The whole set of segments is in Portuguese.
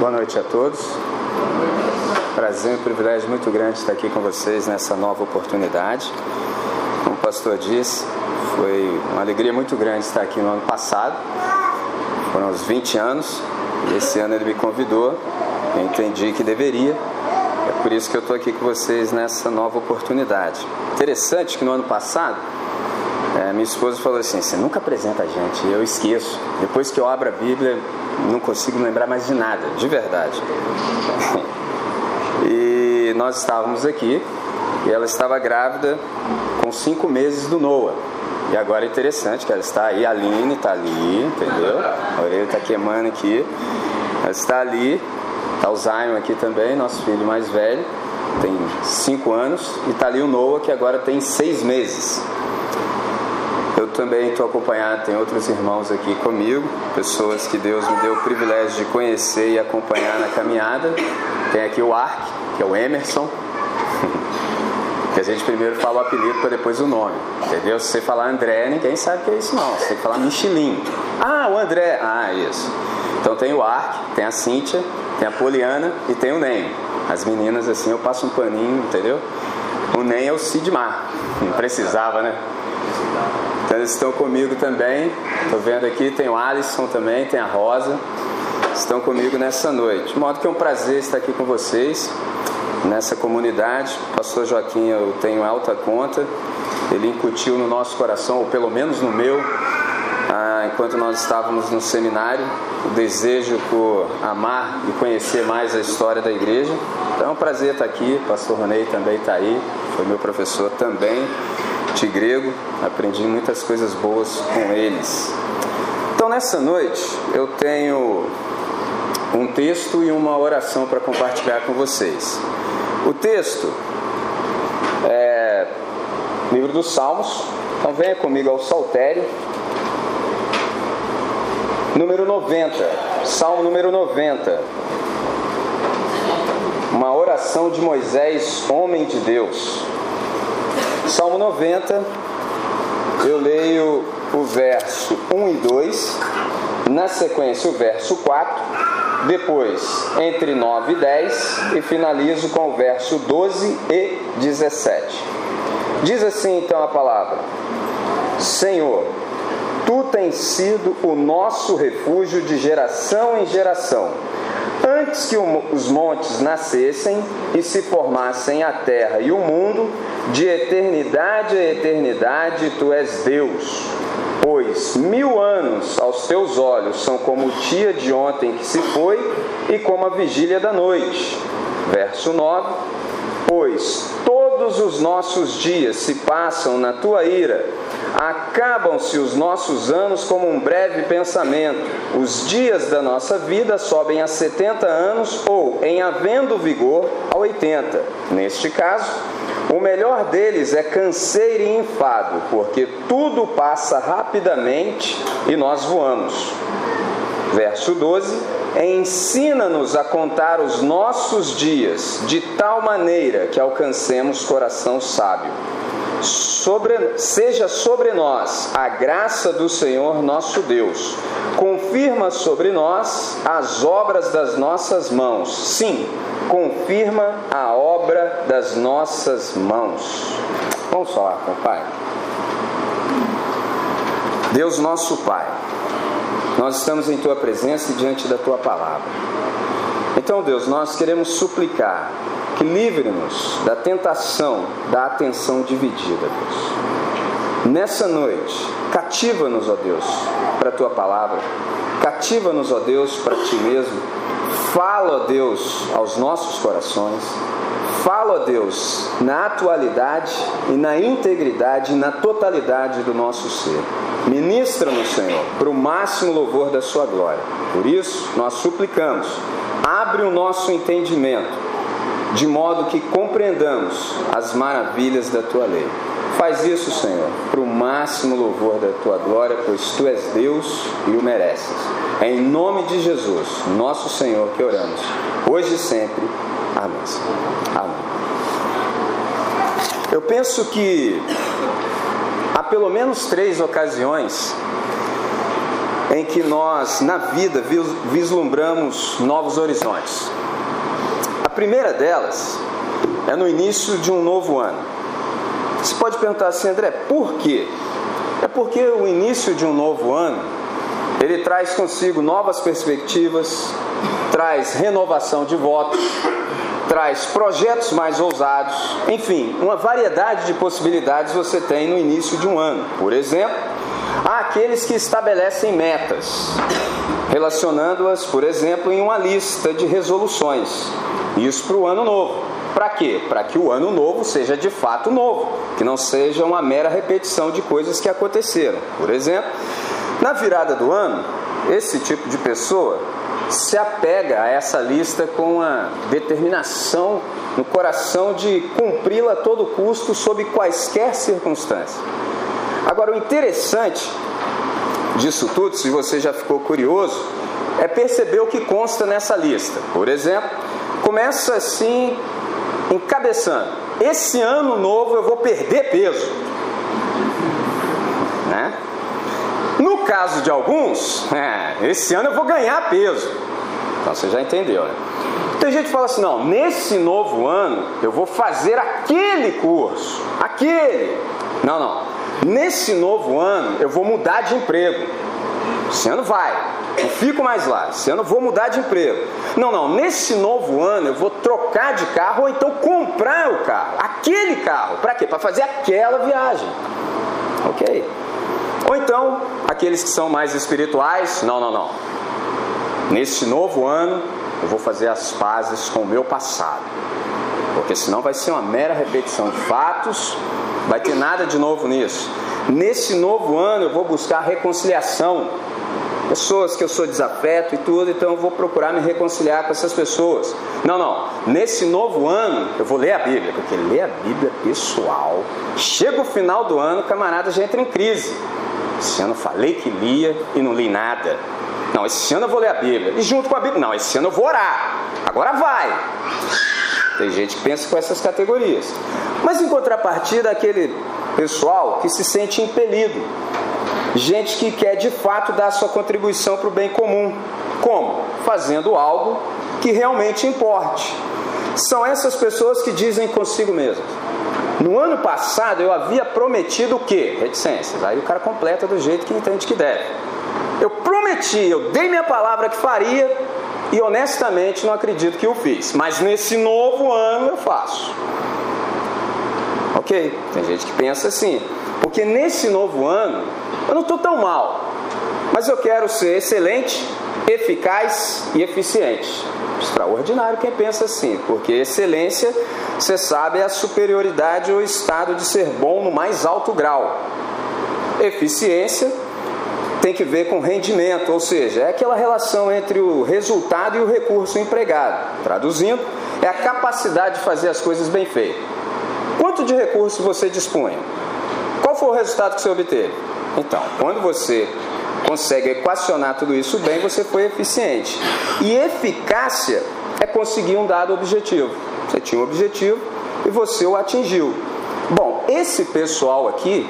Boa noite a todos. Prazer e um privilégio muito grande estar aqui com vocês nessa nova oportunidade. Como o pastor disse, foi uma alegria muito grande estar aqui no ano passado. Foram uns 20 anos e esse ano ele me convidou. Eu entendi que deveria. É por isso que eu estou aqui com vocês nessa nova oportunidade. Interessante que no ano passado é, minha esposa falou assim: Você nunca apresenta a gente, eu esqueço. Depois que eu abro a Bíblia, não consigo lembrar mais de nada, de verdade. e nós estávamos aqui e ela estava grávida com cinco meses do Noah. E agora é interessante que ela está aí, a Aline está ali, entendeu? A orelha está queimando aqui. Ela está ali, está o Zion aqui também, nosso filho mais velho, tem cinco anos, e está ali o Noah que agora tem seis meses. Eu também estou acompanhado, tem outros irmãos aqui comigo, pessoas que Deus me deu o privilégio de conhecer e acompanhar na caminhada. Tem aqui o Ark, que é o Emerson, que a gente primeiro fala o apelido para depois o nome, entendeu? Se você falar André, ninguém sabe que é isso não, você tem que falar Michelin. Ah, o André, ah, isso. Então tem o Ark, tem a Cíntia, tem a Poliana e tem o Nem. As meninas assim eu passo um paninho, entendeu? O Nem é o Sidmar, não precisava, né? Então eles estão comigo também. Estou vendo aqui, tem o Alisson também, tem a Rosa. Estão comigo nessa noite. De modo que é um prazer estar aqui com vocês nessa comunidade. O pastor Joaquim eu tenho alta conta. Ele incutiu no nosso coração, ou pelo menos no meu, ah, enquanto nós estávamos no seminário, o desejo por amar e conhecer mais a história da igreja. Então é um prazer estar aqui. O pastor Ronei também está aí, foi meu professor também de grego, aprendi muitas coisas boas com eles. Então nessa noite eu tenho um texto e uma oração para compartilhar com vocês. O texto é livro dos Salmos, então venha comigo ao Saltério, número 90, Salmo número 90. Uma oração de Moisés, homem de Deus. Salmo 90, eu leio o verso 1 e 2, na sequência o verso 4, depois entre 9 e 10 e finalizo com o verso 12 e 17. Diz assim então a palavra: Senhor, tu tens sido o nosso refúgio de geração em geração. Antes que os montes nascessem e se formassem a terra e o mundo, de eternidade a eternidade tu és Deus. Pois mil anos aos teus olhos são como o dia de ontem que se foi e como a vigília da noite. Verso 9: Pois todos os nossos dias se passam na tua ira Acabam-se os nossos anos como um breve pensamento. Os dias da nossa vida sobem a 70 anos ou, em havendo vigor, a 80. Neste caso, o melhor deles é canseiro e enfado, porque tudo passa rapidamente e nós voamos. Verso 12: Ensina-nos a contar os nossos dias de tal maneira que alcancemos coração sábio sobre, seja sobre nós a graça do Senhor nosso Deus. Confirma sobre nós as obras das nossas mãos. Sim, confirma a obra das nossas mãos. Vamos falar com o Pai. Deus nosso Pai, nós estamos em Tua presença e diante da Tua palavra. Então, Deus, nós queremos suplicar que livre-nos da tentação da atenção dividida, Deus. Nessa noite, cativa-nos, ó Deus, para a tua palavra, cativa-nos, ó Deus, para ti mesmo. Fala, ó Deus, aos nossos corações. Fala, ó Deus, na atualidade e na integridade e na totalidade do nosso ser. Ministra-nos, Senhor, para o máximo louvor da Sua glória. Por isso, nós suplicamos, abre o nosso entendimento de modo que compreendamos as maravilhas da tua lei. Faz isso, Senhor, para o máximo louvor da tua glória, pois tu és Deus e o mereces. É em nome de Jesus, nosso Senhor, que oramos, hoje e sempre. Amém. Amém. Eu penso que há pelo menos três ocasiões em que nós, na vida, vislumbramos novos horizontes. A primeira delas é no início de um novo ano. Você pode perguntar assim, André, por quê? É porque o início de um novo ano ele traz consigo novas perspectivas, traz renovação de votos, traz projetos mais ousados, enfim, uma variedade de possibilidades você tem no início de um ano. Por exemplo, há aqueles que estabelecem metas, relacionando-as, por exemplo, em uma lista de resoluções. Isso para o ano novo. Para quê? Para que o ano novo seja de fato novo, que não seja uma mera repetição de coisas que aconteceram. Por exemplo, na virada do ano, esse tipo de pessoa se apega a essa lista com a determinação no coração de cumpri-la a todo custo, sob quaisquer circunstâncias. Agora, o interessante disso tudo, se você já ficou curioso, é perceber o que consta nessa lista. Por exemplo, começa assim, encabeçando: esse ano novo eu vou perder peso. Né? Caso de alguns, é, esse ano eu vou ganhar peso. Então você já entendeu, né? Tem gente que fala assim: não, nesse novo ano eu vou fazer aquele curso, aquele. Não, não. Nesse novo ano eu vou mudar de emprego. Esse ano vai, não fico mais lá. Esse ano eu vou mudar de emprego. Não, não. Nesse novo ano eu vou trocar de carro ou então comprar o carro, aquele carro. Para quê? Para fazer aquela viagem. Ok? Ou então, aqueles que são mais espirituais, não, não, não. Nesse novo ano, eu vou fazer as pazes com o meu passado. Porque senão vai ser uma mera repetição de fatos, vai ter nada de novo nisso. Nesse novo ano, eu vou buscar reconciliação. Pessoas que eu sou desafeto e tudo, então eu vou procurar me reconciliar com essas pessoas. Não, não. Nesse novo ano, eu vou ler a Bíblia, porque ler a Bíblia pessoal, chega o final do ano, camarada já entra em crise. Esse ano falei que lia e não li nada. Não, esse ano eu vou ler a Bíblia. E junto com a Bíblia, não, esse ano eu vou orar. Agora vai. Tem gente que pensa com essas categorias. Mas em contrapartida, aquele pessoal que se sente impelido. Gente que quer de fato dar sua contribuição para o bem comum. Como? Fazendo algo que realmente importe. São essas pessoas que dizem consigo mesmas: no ano passado eu havia prometido o quê? Reticências. Aí o cara completa do jeito que entende que deve. Eu prometi, eu dei minha palavra que faria e honestamente não acredito que eu fiz. Mas nesse novo ano eu faço. Ok? Tem gente que pensa assim. Porque nesse novo ano eu não estou tão mal. Mas eu quero ser excelente, eficaz e eficiente. Extraordinário quem pensa assim, porque excelência, você sabe, é a superioridade ou estado de ser bom no mais alto grau. Eficiência tem que ver com rendimento, ou seja, é aquela relação entre o resultado e o recurso empregado. Traduzindo, é a capacidade de fazer as coisas bem feitas. Quanto de recurso você dispunha? Qual foi o resultado que você obteve? Então, quando você consegue equacionar tudo isso bem, você foi eficiente. E eficácia é conseguir um dado objetivo. Você tinha um objetivo e você o atingiu. Bom, esse pessoal aqui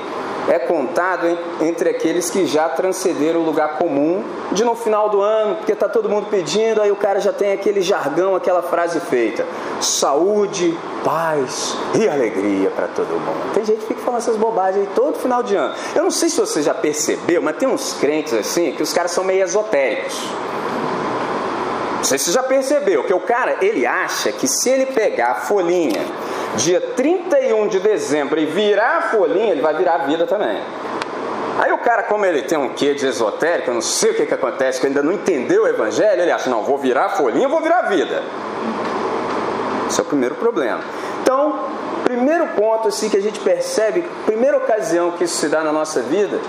é contado entre aqueles que já transcenderam o lugar comum de no final do ano, porque está todo mundo pedindo, aí o cara já tem aquele jargão, aquela frase feita: saúde, paz e alegria para todo mundo. Tem gente que fica falando essas bobagens aí todo final de ano. Eu não sei se você já percebeu, mas tem uns crentes assim que os caras são meio esotéricos. Não sei se você já percebeu que o cara, ele acha que se ele pegar a folhinha dia 31 de dezembro e virar a folhinha, ele vai virar a vida também. Aí o cara, como ele tem um quê de esotérico, eu não sei o que, que acontece, que ainda não entendeu o evangelho, ele acha, não, vou virar a folhinha, vou virar a vida. Esse é o primeiro problema. Então, primeiro ponto assim que a gente percebe, primeira ocasião que isso se dá na nossa vida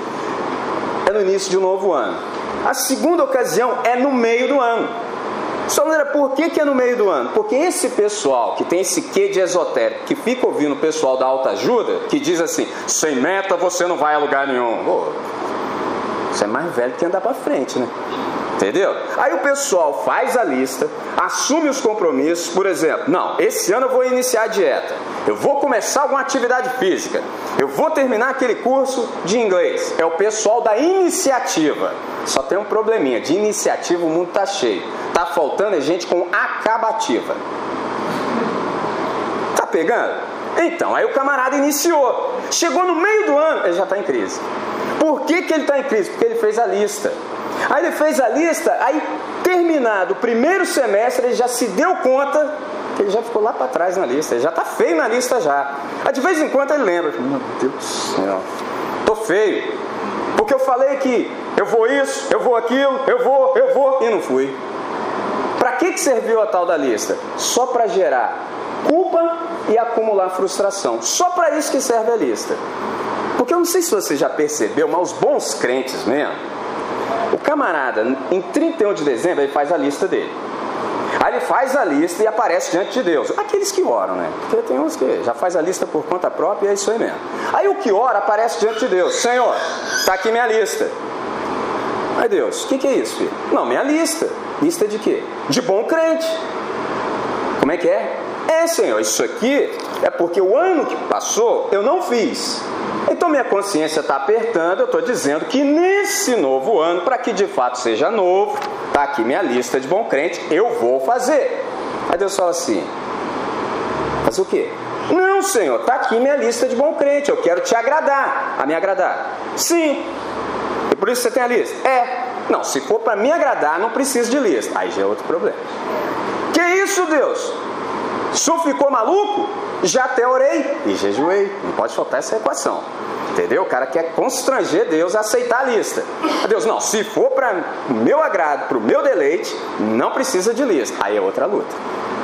é no início de um novo ano. A segunda ocasião é no meio do ano. Só maneira, por que, que é no meio do ano? Porque esse pessoal que tem esse quê de esotérico, que fica ouvindo o pessoal da alta ajuda, que diz assim, sem meta você não vai a lugar nenhum. Pô, você é mais velho que andar para frente, né? Entendeu? Aí o pessoal faz a lista, assume os compromissos, por exemplo, não, esse ano eu vou iniciar a dieta. Eu vou começar alguma atividade física. Eu vou terminar aquele curso de inglês. É o pessoal da iniciativa. Só tem um probleminha. De iniciativa o mundo está cheio. Tá faltando gente com acabativa. Tá pegando? Então, aí o camarada iniciou. Chegou no meio do ano, ele já está em crise. Por que, que ele está em crise? Porque ele fez a lista. Aí ele fez a lista, aí terminado o primeiro semestre, ele já se deu conta ele já ficou lá para trás na lista, ele já está feio na lista já. De vez em quando ele lembra, meu Deus do céu, tô feio. Porque eu falei que eu vou isso, eu vou aquilo, eu vou, eu vou, e não fui. Para que, que serviu a tal da lista? Só para gerar culpa e acumular frustração. Só para isso que serve a lista. Porque eu não sei se você já percebeu, mas os bons crentes mesmo, o camarada, em 31 de dezembro, ele faz a lista dele. Aí ele faz a lista e aparece diante de Deus. Aqueles que oram, né? Porque tem uns que já faz a lista por conta própria e é isso aí mesmo. Aí o que ora aparece diante de Deus. Senhor, está aqui minha lista. Aí Deus, o que, que é isso, filho? Não, minha lista. Lista de quê? De bom crente. Como é que é? É, Senhor, isso aqui é porque o ano que passou eu não fiz. Então minha consciência está apertando, eu estou dizendo que nesse novo ano, para que de fato seja novo, está aqui minha lista de bom crente, eu vou fazer. Aí Deus fala assim: fazer o quê? Não, Senhor, está aqui minha lista de bom crente, eu quero te agradar. A me agradar? Sim. E por isso você tem a lista? É. Não, se for para me agradar, não preciso de lista. Aí já é outro problema. Que isso, Deus? O senhor ficou maluco? Já até orei e jejuei. Não pode faltar essa equação. Entendeu? O cara quer constranger Deus a aceitar a lista. Deus, não, se for para o meu agrado, para o meu deleite, não precisa de lista. Aí é outra luta.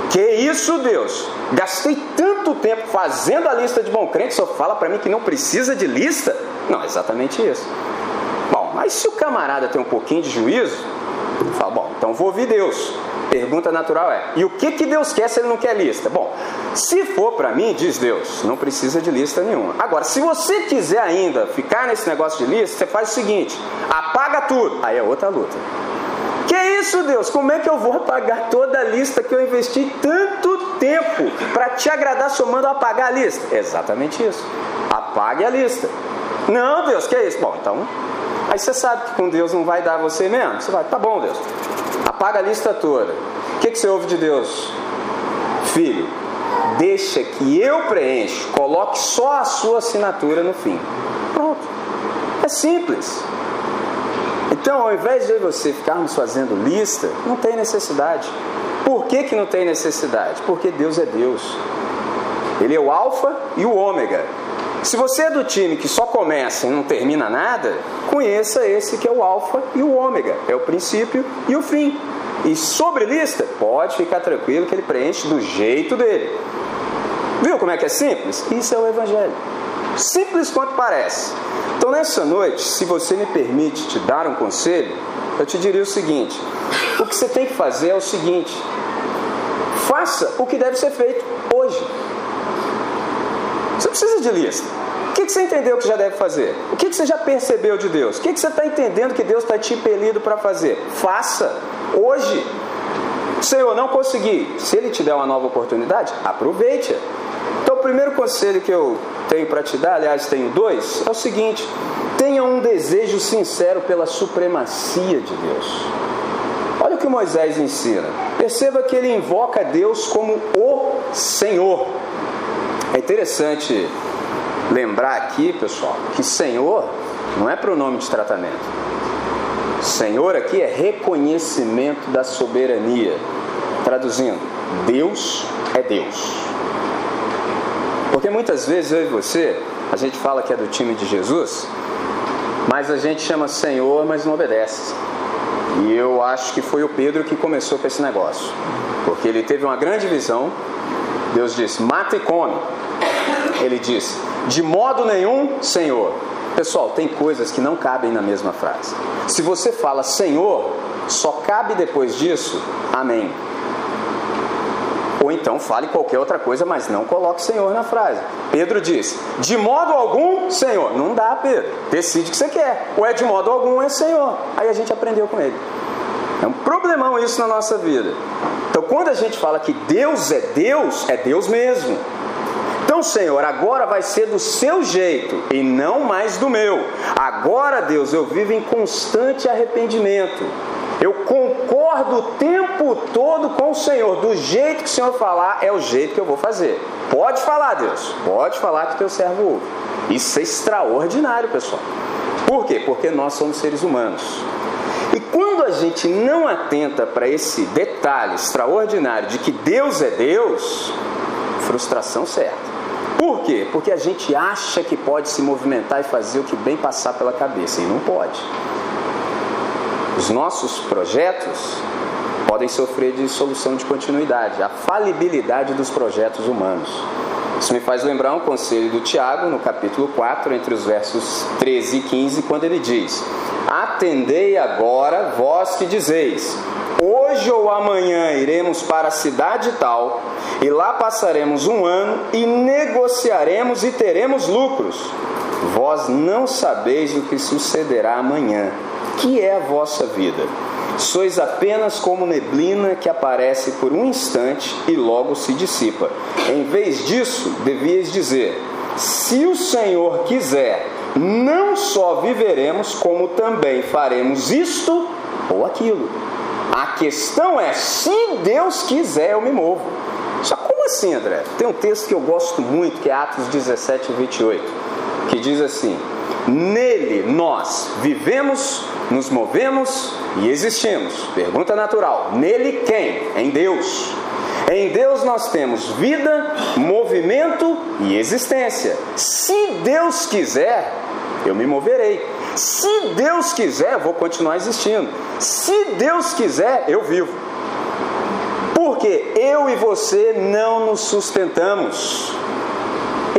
Que isso, Deus? Gastei tanto tempo fazendo a lista de bom crente, só fala para mim que não precisa de lista? Não, é exatamente isso. Bom, mas se o camarada tem um pouquinho de juízo, fala, bom, então vou ouvir Deus. Pergunta natural é: e o que, que Deus quer se ele não quer lista? Bom, se for para mim, diz Deus, não precisa de lista nenhuma. Agora, se você quiser ainda ficar nesse negócio de lista, você faz o seguinte: apaga tudo. Aí é outra luta. Que isso, Deus? Como é que eu vou apagar toda a lista que eu investi tanto tempo para te agradar somando apagar a lista? Exatamente isso. Apague a lista. Não, Deus, que é isso? Bom, então, aí você sabe que com Deus não vai dar você mesmo. Você vai, tá bom, Deus. Apaga a lista toda. O que, que você ouve de Deus? Filho, deixa que eu preencho, coloque só a sua assinatura no fim. Pronto. É simples. Então, ao invés de você ficarmos fazendo lista, não tem necessidade. Por que, que não tem necessidade? Porque Deus é Deus. Ele é o Alfa e o Ômega. Se você é do time que só começa e não termina nada, conheça esse que é o Alfa e o Ômega. É o princípio e o fim. E sobre lista, pode ficar tranquilo que ele preenche do jeito dele. Viu como é que é simples? Isso é o Evangelho. Simples quanto parece. Então, nessa noite, se você me permite te dar um conselho, eu te diria o seguinte: o que você tem que fazer é o seguinte: faça o que deve ser feito hoje. Você precisa de lista. O que você entendeu que já deve fazer? O que você já percebeu de Deus? O que você está entendendo que Deus está te impelido para fazer? Faça hoje. Senhor, não consegui. Se Ele te der uma nova oportunidade, aproveite. Então, o primeiro conselho que eu tenho para te dar, aliás, tenho dois, é o seguinte: tenha um desejo sincero pela supremacia de Deus. Olha o que Moisés ensina. Perceba que ele invoca Deus como o Senhor. É interessante lembrar aqui, pessoal, que Senhor não é pronome de tratamento. Senhor aqui é reconhecimento da soberania. Traduzindo, Deus é Deus. Porque muitas vezes eu e você, a gente fala que é do time de Jesus, mas a gente chama Senhor, mas não obedece. E eu acho que foi o Pedro que começou com esse negócio. Porque ele teve uma grande visão. Deus disse: mata e come. Ele disse: de modo nenhum, Senhor. Pessoal, tem coisas que não cabem na mesma frase. Se você fala Senhor, só cabe depois disso Amém. Ou então fale qualquer outra coisa, mas não coloque Senhor na frase. Pedro diz: De modo algum, Senhor. Não dá, Pedro. Decide o que você quer. Ou é de modo algum, é Senhor. Aí a gente aprendeu com ele. É um problemão isso na nossa vida. Então, quando a gente fala que Deus é Deus, é Deus mesmo. Então, Senhor, agora vai ser do seu jeito e não mais do meu. Agora, Deus, eu vivo em constante arrependimento. Eu concordo o tempo todo com o Senhor. Do jeito que o Senhor falar, é o jeito que eu vou fazer. Pode falar, Deus. Pode falar que teu servo ouve. Isso é extraordinário, pessoal. Por quê? Porque nós somos seres humanos. E quando a gente não atenta para esse detalhe extraordinário de que Deus é Deus, frustração certa. Por quê? Porque a gente acha que pode se movimentar e fazer o que bem passar pela cabeça, e não pode. Os nossos projetos podem sofrer de solução de continuidade, a falibilidade dos projetos humanos. Isso me faz lembrar um conselho do Tiago, no capítulo 4, entre os versos 13 e 15, quando ele diz: Atendei agora, vós que dizeis: Hoje ou amanhã iremos para a cidade tal, e lá passaremos um ano e negociaremos e teremos lucros. Vós não sabeis o que sucederá amanhã que é a vossa vida? Sois apenas como neblina que aparece por um instante e logo se dissipa. Em vez disso, devias dizer: Se o Senhor quiser, não só viveremos, como também faremos isto ou aquilo. A questão é: se Deus quiser, eu me movo. Só como assim, André? Tem um texto que eu gosto muito, que é Atos 17, 28, que diz assim: Nele nós vivemos, nos movemos e existimos. Pergunta natural: nele quem? Em Deus. Em Deus nós temos vida, movimento e existência. Se Deus quiser, eu me moverei. Se Deus quiser, eu vou continuar existindo. Se Deus quiser, eu vivo. Porque eu e você não nos sustentamos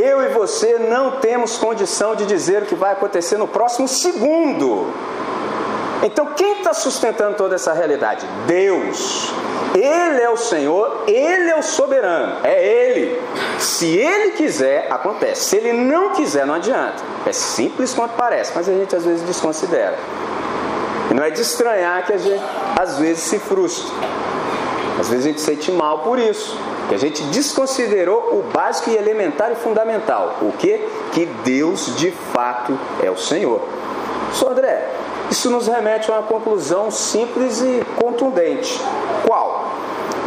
eu e você não temos condição de dizer o que vai acontecer no próximo segundo. Então, quem está sustentando toda essa realidade? Deus. Ele é o Senhor, Ele é o soberano, é Ele. Se Ele quiser, acontece. Se Ele não quiser, não adianta. É simples quanto parece, mas a gente às vezes desconsidera. E não é de estranhar que a gente às vezes se frustra. Às vezes a gente se sente mal por isso que a gente desconsiderou o básico e elementar e fundamental. O que? Que Deus de fato é o Senhor. Só André, isso nos remete a uma conclusão simples e contundente. Qual?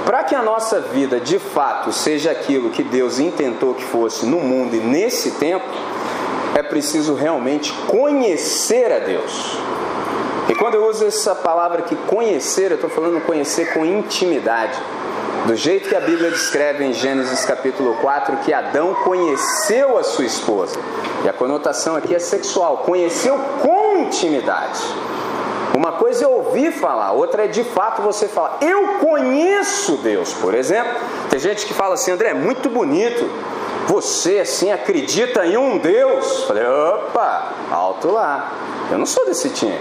Para que a nossa vida de fato seja aquilo que Deus intentou que fosse no mundo e nesse tempo, é preciso realmente conhecer a Deus. E quando eu uso essa palavra aqui, conhecer, eu estou falando conhecer com intimidade. Do jeito que a Bíblia descreve em Gênesis capítulo 4 que Adão conheceu a sua esposa. E a conotação aqui é sexual, conheceu com intimidade. Uma coisa é ouvir falar, outra é de fato você falar. Eu conheço Deus, por exemplo. Tem gente que fala assim, André, é muito bonito. Você assim acredita em um Deus? Falei, opa, alto lá. Eu não sou desse time.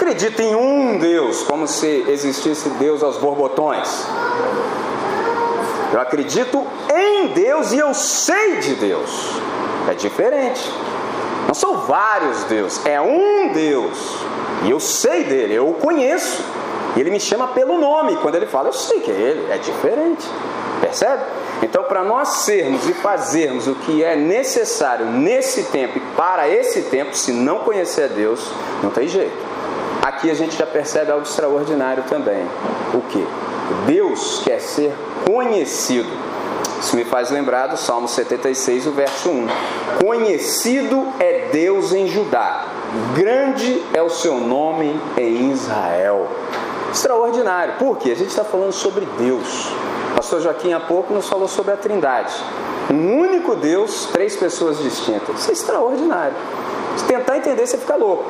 Acredito em um Deus, como se existisse Deus aos borbotões. Eu acredito em Deus e eu sei de Deus. É diferente. Não são vários deuses, é um Deus. E eu sei dele, eu o conheço. E ele me chama pelo nome. Quando ele fala, eu sei que é ele. É diferente. Percebe? Então, para nós sermos e fazermos o que é necessário nesse tempo e para esse tempo, se não conhecer Deus, não tem jeito. Aqui a gente já percebe algo extraordinário também. O que? Deus quer ser conhecido. Isso me faz lembrar do Salmo 76, o verso 1. Conhecido é Deus em Judá, grande é o seu nome em Israel. Extraordinário. Por quê? A gente está falando sobre Deus. O pastor Joaquim há pouco nos falou sobre a Trindade. Um único Deus, três pessoas distintas. Isso é extraordinário. Se tentar entender, você fica louco.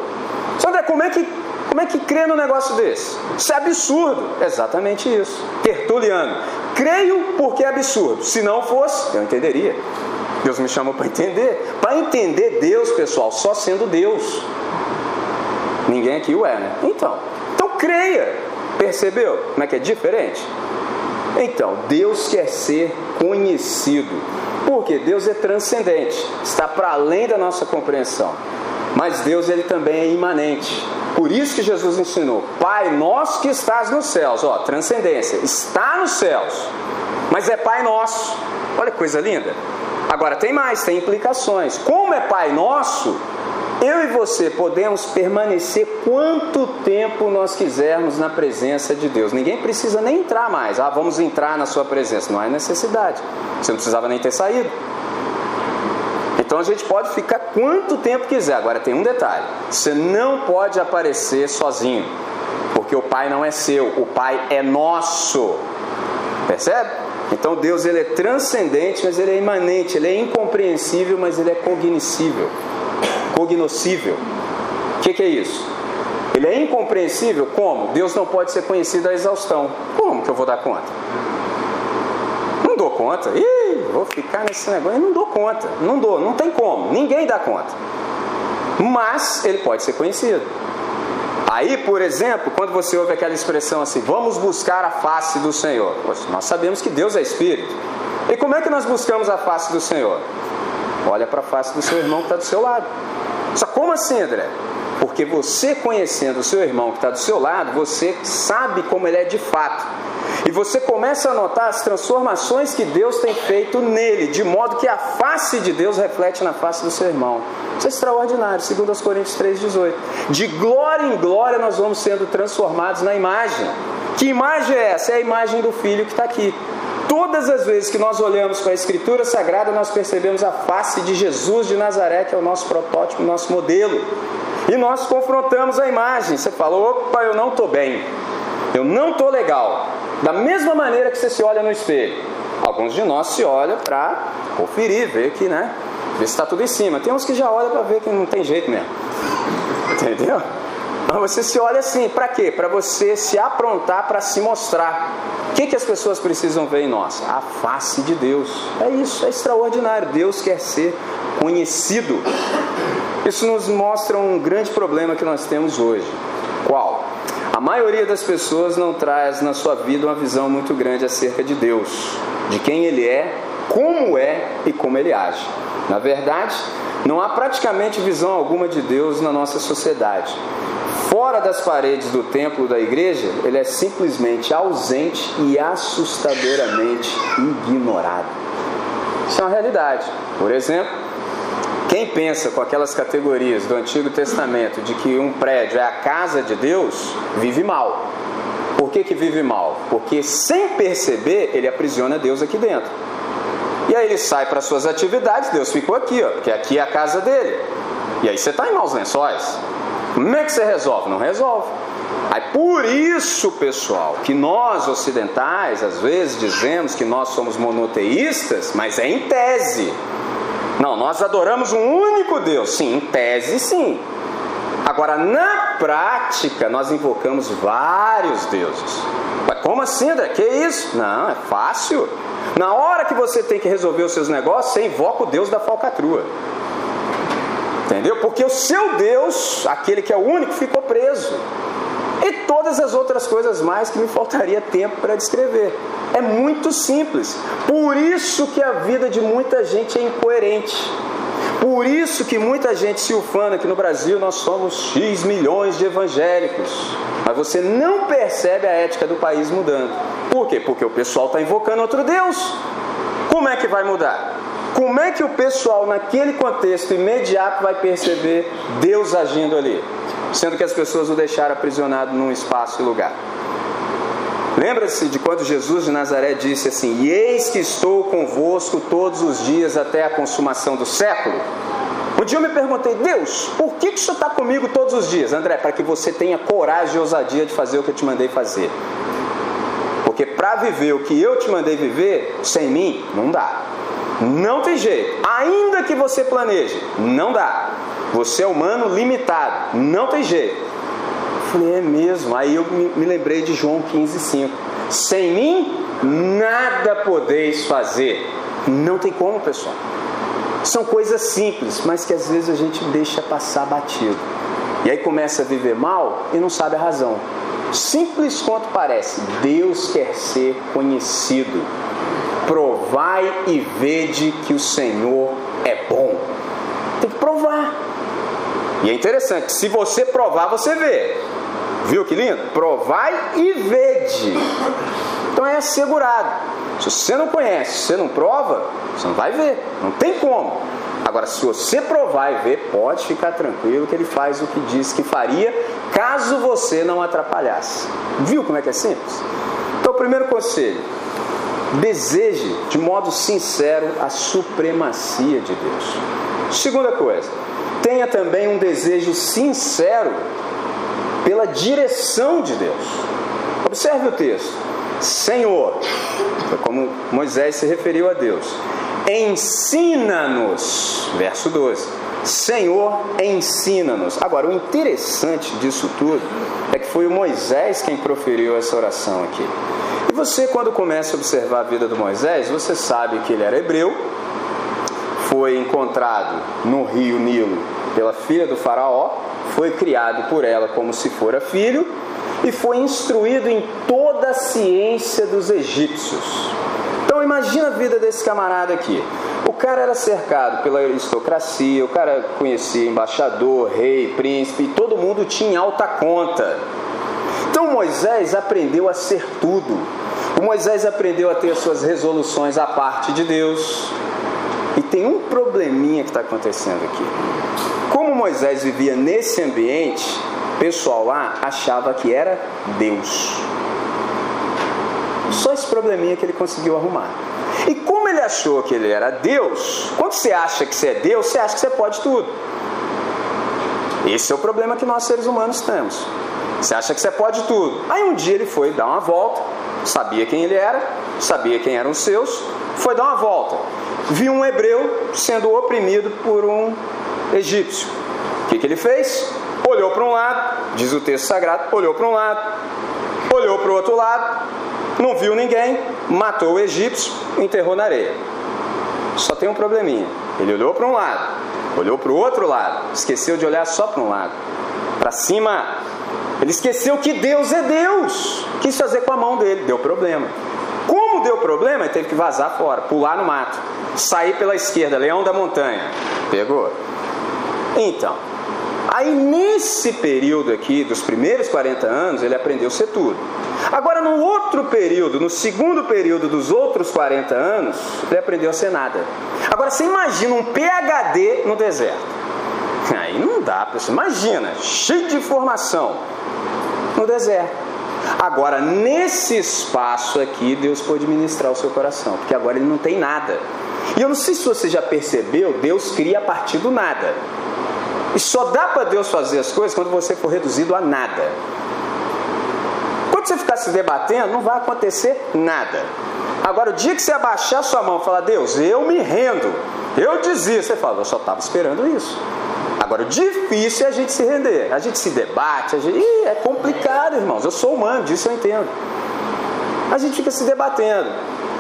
Só André, como é que como é que crê num negócio desse? Isso é absurdo. Exatamente isso. Tertuliano. Creio porque é absurdo. Se não fosse, eu entenderia. Deus me chamou para entender. Para entender Deus, pessoal, só sendo Deus. Ninguém aqui o é, né? Então, então creia. Percebeu como é que é diferente? Então, Deus quer ser conhecido. Porque Deus é transcendente, está para além da nossa compreensão. Mas Deus ele também é imanente. Por isso que Jesus ensinou: Pai nosso que estás nos céus, ó, transcendência, está nos céus, mas é Pai nosso. Olha que coisa linda. Agora tem mais, tem implicações. Como é Pai Nosso, eu e você podemos permanecer quanto tempo nós quisermos na presença de Deus. Ninguém precisa nem entrar mais. Ah, vamos entrar na sua presença. Não há necessidade. Você não precisava nem ter saído. Então a gente pode ficar quanto tempo quiser. Agora tem um detalhe: você não pode aparecer sozinho, porque o Pai não é seu, o Pai é nosso. Percebe? Então Deus ele é transcendente, mas ele é imanente, ele é incompreensível, mas ele é cognoscível cognoscível. O que, que é isso? Ele é incompreensível? Como? Deus não pode ser conhecido à exaustão. Como que eu vou dar conta? Dou conta. Ih, vou ficar nesse negócio. Eu não dou conta. Não dou, não tem como. Ninguém dá conta. Mas ele pode ser conhecido. Aí, por exemplo, quando você ouve aquela expressão assim, vamos buscar a face do Senhor. Nós sabemos que Deus é Espírito. E como é que nós buscamos a face do Senhor? Olha para a face do seu irmão que está do seu lado. Só como assim, André? Porque você conhecendo o seu irmão que está do seu lado, você sabe como ele é de fato. E você começa a notar as transformações que Deus tem feito nele, de modo que a face de Deus reflete na face do seu irmão. Isso é extraordinário, segundo os Coríntios 3,18. De glória em glória nós vamos sendo transformados na imagem. Que imagem é essa? É a imagem do Filho que está aqui. Todas as vezes que nós olhamos para a Escritura Sagrada, nós percebemos a face de Jesus de Nazaré, que é o nosso protótipo, o nosso modelo. E nós confrontamos a imagem. Você fala, opa, eu não estou bem. Eu não estou legal. Da mesma maneira que você se olha no espelho. Alguns de nós se olham para conferir, ver que, né? Ver se está tudo em cima. Tem uns que já olham para ver que não tem jeito mesmo. Entendeu? Mas você se olha assim, para quê? Para você se aprontar para se mostrar. O que, que as pessoas precisam ver em nós? A face de Deus. É isso, é extraordinário. Deus quer ser conhecido. Isso nos mostra um grande problema que nós temos hoje. A maioria das pessoas não traz na sua vida uma visão muito grande acerca de Deus, de quem Ele é, como é e como Ele age. Na verdade, não há praticamente visão alguma de Deus na nossa sociedade fora das paredes do templo da igreja, ele é simplesmente ausente e assustadoramente ignorado. Isso é uma realidade. Por exemplo, quem pensa com aquelas categorias do Antigo Testamento de que um prédio é a casa de Deus, vive mal. Por que, que vive mal? Porque sem perceber, ele aprisiona Deus aqui dentro. E aí ele sai para suas atividades, Deus ficou aqui, ó, porque aqui é a casa dele. E aí você está em maus lençóis. Como é que você resolve? Não resolve. Aí por isso, pessoal, que nós ocidentais às vezes dizemos que nós somos monoteístas, mas é em tese. Não, nós adoramos um único Deus. Sim, em tese sim. Agora, na prática, nós invocamos vários deuses. Mas como assim, André? Que isso? Não, é fácil. Na hora que você tem que resolver os seus negócios, você invoca o Deus da falcatrua. Entendeu? Porque o seu Deus, aquele que é o único, ficou preso. E todas as outras coisas mais que me faltaria tempo para descrever. É muito simples. Por isso que a vida de muita gente é incoerente. Por isso que muita gente se ufana que no Brasil nós somos X milhões de evangélicos. Mas você não percebe a ética do país mudando. Por quê? Porque o pessoal está invocando outro Deus. Como é que vai mudar? Como é que o pessoal, naquele contexto imediato, vai perceber Deus agindo ali? Sendo que as pessoas o deixaram aprisionado num espaço e lugar. Lembra-se de quando Jesus de Nazaré disse assim: E eis que estou convosco todos os dias até a consumação do século? Um dia eu me perguntei, Deus, por que, que o Senhor está comigo todos os dias? André, para que você tenha coragem e ousadia de fazer o que eu te mandei fazer. Porque para viver o que eu te mandei viver, sem mim, não dá. Não tem jeito. Ainda que você planeje, não dá. Você é humano limitado, não tem jeito. Eu falei, é mesmo. Aí eu me lembrei de João 15,5. Sem mim, nada podeis fazer. Não tem como, pessoal. São coisas simples, mas que às vezes a gente deixa passar batido. E aí começa a viver mal e não sabe a razão. Simples quanto parece, Deus quer ser conhecido provai e vede que o Senhor é bom. Tem que. E é interessante, se você provar, você vê. Viu que lindo? Provai e vede. Então é assegurado. Se você não conhece, se você não prova, você não vai ver. Não tem como. Agora, se você provar e ver, pode ficar tranquilo que ele faz o que disse que faria, caso você não atrapalhasse. Viu como é que é simples? Então, primeiro conselho: deseje de modo sincero a supremacia de Deus. Segunda coisa, tenha também um desejo sincero pela direção de Deus. Observe o texto. Senhor, como Moisés se referiu a Deus. Ensina-nos, verso 12. Senhor, ensina-nos. Agora, o interessante disso tudo é que foi o Moisés quem proferiu essa oração aqui. E você, quando começa a observar a vida do Moisés, você sabe que ele era hebreu, foi encontrado no rio Nilo pela filha do Faraó, foi criado por ela como se fora filho e foi instruído em toda a ciência dos egípcios. Então imagina a vida desse camarada aqui. O cara era cercado pela aristocracia, o cara conhecia embaixador, rei, príncipe, e todo mundo tinha alta conta. Então Moisés aprendeu a ser tudo. O Moisés aprendeu a ter suas resoluções à parte de Deus. Tem um probleminha que está acontecendo aqui. Como Moisés vivia nesse ambiente, o pessoal lá achava que era Deus. Só esse probleminha que ele conseguiu arrumar. E como ele achou que ele era Deus, quando você acha que você é Deus, você acha que você pode tudo. Esse é o problema que nós seres humanos temos. Você acha que você pode tudo. Aí um dia ele foi dar uma volta, sabia quem ele era, sabia quem eram os seus, foi dar uma volta. Viu um hebreu sendo oprimido por um egípcio. O que, que ele fez? Olhou para um lado, diz o texto sagrado, olhou para um lado, olhou para o outro lado, não viu ninguém, matou o egípcio, enterrou na areia. Só tem um probleminha. Ele olhou para um lado, olhou para o outro lado, esqueceu de olhar só para um lado, para cima. Ele esqueceu que Deus é Deus. Quis fazer com a mão dele, deu problema. Como deu problema, ele teve que vazar fora, pular no mato, sair pela esquerda, leão da montanha. Pegou? Então, aí nesse período aqui, dos primeiros 40 anos, ele aprendeu a ser tudo. Agora, no outro período, no segundo período dos outros 40 anos, ele aprendeu a ser nada. Agora, você imagina um PHD no deserto. Aí não dá, pessoal. Imagina, cheio de informação no deserto. Agora, nesse espaço aqui, Deus pode ministrar o seu coração, porque agora ele não tem nada. E eu não sei se você já percebeu, Deus cria a partir do nada. E só dá para Deus fazer as coisas quando você for reduzido a nada. Quando você ficar se debatendo, não vai acontecer nada. Agora, o dia que você abaixar sua mão e falar, Deus, eu me rendo, eu desisto, você fala, eu só estava esperando isso. Agora, difícil é a gente se render, a gente se debate, a gente... Ih, é complicado, irmãos, eu sou humano, disso eu entendo. A gente fica se debatendo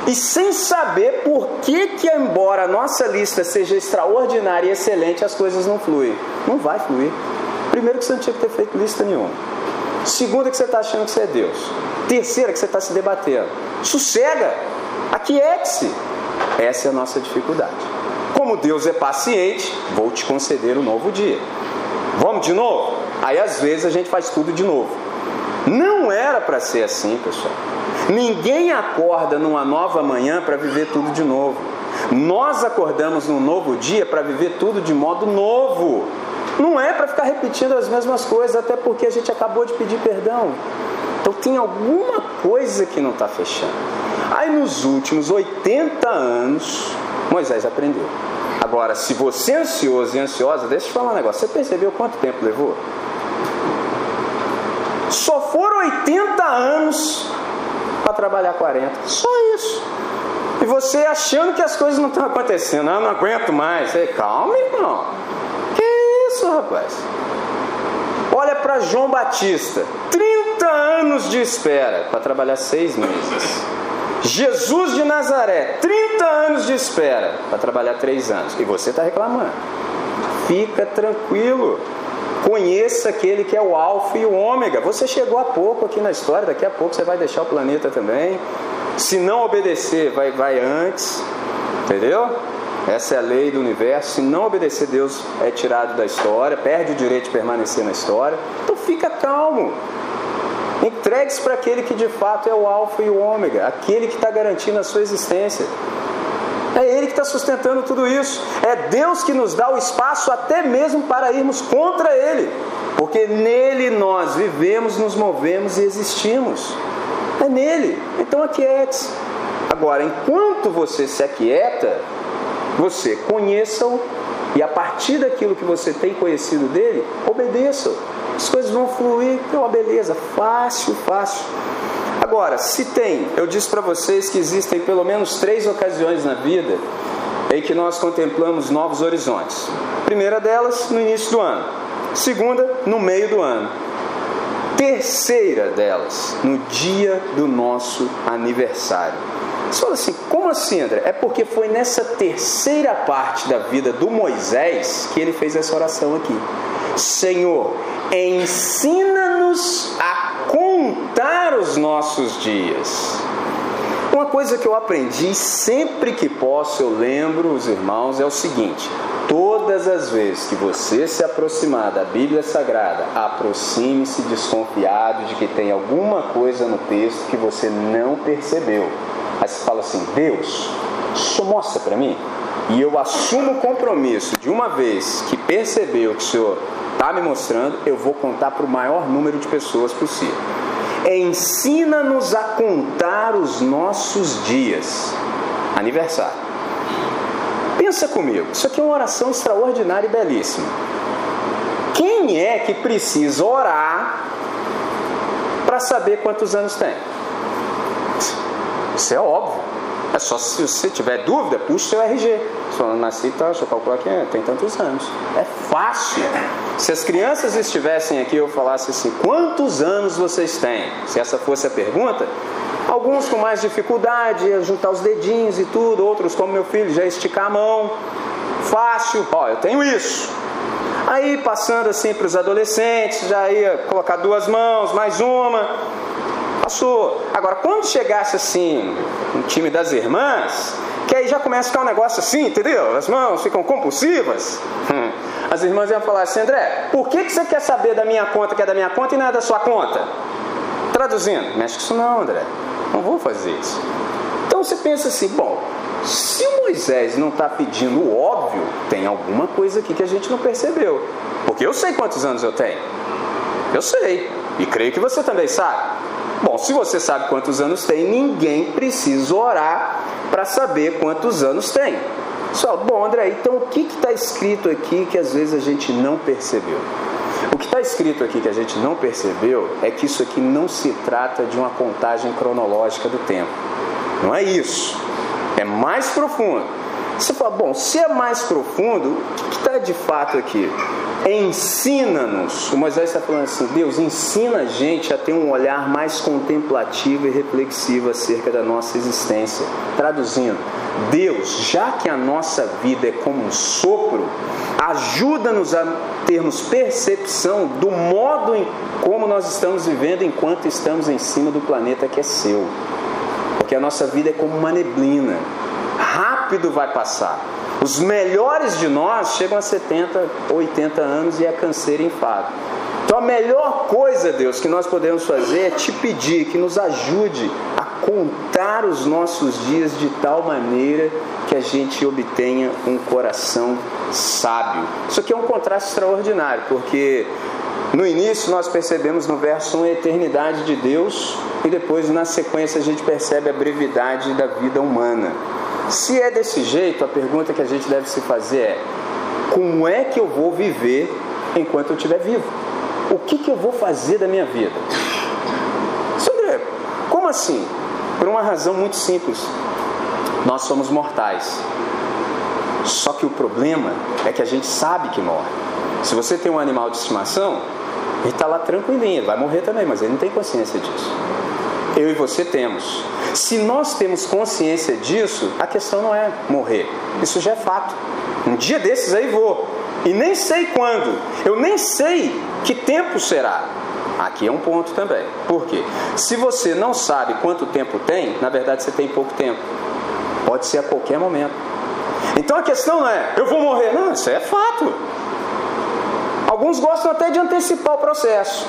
e sem saber por que, que embora a nossa lista seja extraordinária e excelente, as coisas não fluem. Não vai fluir. Primeiro que você não tinha que ter feito lista nenhuma. Segunda que você está achando que você é Deus. Terceira que você está se debatendo. Sossega. Aquiete-se. Essa é a nossa dificuldade. Como Deus é paciente, vou te conceder um novo dia. Vamos de novo? Aí às vezes a gente faz tudo de novo. Não era para ser assim, pessoal. Ninguém acorda numa nova manhã para viver tudo de novo. Nós acordamos num novo dia para viver tudo de modo novo. Não é para ficar repetindo as mesmas coisas, até porque a gente acabou de pedir perdão. Então tem alguma coisa que não está fechando. Aí nos últimos 80 anos, Moisés aprendeu. Agora, se você é ansioso e ansiosa, deixa eu te falar um negócio. Você percebeu quanto tempo levou? Só foram 80 anos para trabalhar 40. Só isso. E você achando que as coisas não estão acontecendo. Ah, não aguento mais. Você, calma, irmão. Que isso, rapaz? Olha para João Batista. 30 anos de espera para trabalhar seis meses. Jesus de Nazaré, 30 anos de espera para trabalhar três anos. E você está reclamando. Fica tranquilo. Conheça aquele que é o Alfa e o Ômega. Você chegou há pouco aqui na história, daqui a pouco você vai deixar o planeta também. Se não obedecer, vai, vai antes. Entendeu? Essa é a lei do universo. Se não obedecer, Deus é tirado da história, perde o direito de permanecer na história. Então fica calmo. Entregues para aquele que de fato é o Alfa e o Ômega, aquele que está garantindo a sua existência. É Ele que está sustentando tudo isso. É Deus que nos dá o espaço até mesmo para irmos contra Ele. Porque nele nós vivemos, nos movemos e existimos. É nele. Então aquiete-se. Agora, enquanto você se aquieta, você conheça-o e a partir daquilo que você tem conhecido dele, obedeça-o. As coisas vão fluir, é uma beleza, fácil, fácil. Agora, se tem, eu disse para vocês que existem pelo menos três ocasiões na vida em que nós contemplamos novos horizontes. primeira delas, no início do ano. Segunda, no meio do ano. Terceira delas, no dia do nosso aniversário. Você fala assim, como assim, André? É porque foi nessa terceira parte da vida do Moisés que ele fez essa oração aqui. Senhor, ensina-nos a contar os nossos dias. Uma coisa que eu aprendi sempre que posso, eu lembro os irmãos, é o seguinte: todas as vezes que você se aproximar da Bíblia Sagrada, aproxime-se desconfiado de que tem alguma coisa no texto que você não percebeu. Aí você fala assim: Deus, só mostra para mim. E eu assumo o compromisso de uma vez que percebeu que o Senhor está me mostrando, eu vou contar para o maior número de pessoas possível. Ensina-nos a contar os nossos dias. Aniversário. Pensa comigo, isso aqui é uma oração extraordinária e belíssima. Quem é que precisa orar para saber quantos anos tem? Isso é óbvio. É só se você tiver dúvida, puxe seu RG. Se eu nasci, tá, deixa eu calcular aqui, tem tantos anos. É fácil. Se as crianças estivessem aqui, eu falasse assim: quantos anos vocês têm? Se essa fosse a pergunta, alguns com mais dificuldade, juntar os dedinhos e tudo, outros, como meu filho, já esticar a mão. Fácil, ó, eu tenho isso. Aí passando assim para os adolescentes, já ia colocar duas mãos, mais uma passou. Agora, quando chegasse assim, um time das irmãs, que aí já começa a ficar um negócio assim, entendeu? As mãos ficam compulsivas. Hum. As irmãs iam falar assim, André, por que, que você quer saber da minha conta que é da minha conta e não é da sua conta? Traduzindo, mexe com isso não, André. Não vou fazer isso. Então você pensa assim, bom, se o Moisés não está pedindo o óbvio, tem alguma coisa aqui que a gente não percebeu. Porque eu sei quantos anos eu tenho. Eu sei. E creio que você também sabe. Bom, se você sabe quantos anos tem, ninguém precisa orar para saber quantos anos tem. Só, bom, André, então o que está escrito aqui que às vezes a gente não percebeu? O que está escrito aqui que a gente não percebeu é que isso aqui não se trata de uma contagem cronológica do tempo. Não é isso. É mais profundo. Você fala, bom, se é mais profundo, o que está de fato aqui? Ensina-nos. O Moisés está falando assim: Deus, ensina a gente a ter um olhar mais contemplativo e reflexivo acerca da nossa existência. Traduzindo, Deus, já que a nossa vida é como um sopro, ajuda-nos a termos percepção do modo em como nós estamos vivendo enquanto estamos em cima do planeta que é seu. Porque a nossa vida é como uma neblina rápido vai passar. Os melhores de nós chegam a 70, 80 anos e é câncer e enfado. Então a melhor coisa, Deus, que nós podemos fazer é te pedir que nos ajude a contar os nossos dias de tal maneira que a gente obtenha um coração sábio. Isso aqui é um contraste extraordinário, porque no início nós percebemos no verso 1 a eternidade de Deus e depois na sequência a gente percebe a brevidade da vida humana. Se é desse jeito, a pergunta que a gente deve se fazer é: como é que eu vou viver enquanto eu estiver vivo? O que, que eu vou fazer da minha vida? Sandré, como assim? Por uma razão muito simples. Nós somos mortais. Só que o problema é que a gente sabe que morre. Se você tem um animal de estimação, ele está lá tranquilinho, vai morrer também, mas ele não tem consciência disso. Eu e você temos. Se nós temos consciência disso, a questão não é morrer. Isso já é fato. Um dia desses aí vou. E nem sei quando. Eu nem sei que tempo será. Aqui é um ponto também. Por quê? Se você não sabe quanto tempo tem, na verdade você tem pouco tempo. Pode ser a qualquer momento. Então a questão não é, eu vou morrer. Não, isso é fato. Alguns gostam até de antecipar o processo.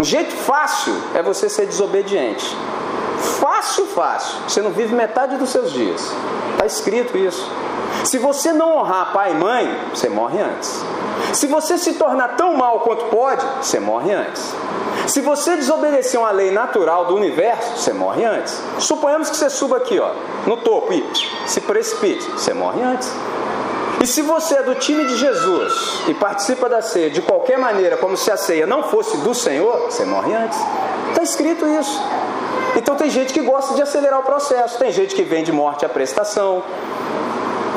O jeito fácil é você ser desobediente. Fácil, fácil. Você não vive metade dos seus dias. Está escrito isso. Se você não honrar pai e mãe, você morre antes. Se você se tornar tão mal quanto pode, você morre antes. Se você desobedecer uma lei natural do universo, você morre antes. Suponhamos que você suba aqui, ó, no topo e se precipite, você morre antes. E se você é do time de Jesus e participa da ceia de qualquer maneira, como se a ceia não fosse do Senhor, você morre antes. Está escrito isso. Então tem gente que gosta de acelerar o processo, tem gente que vende morte à prestação.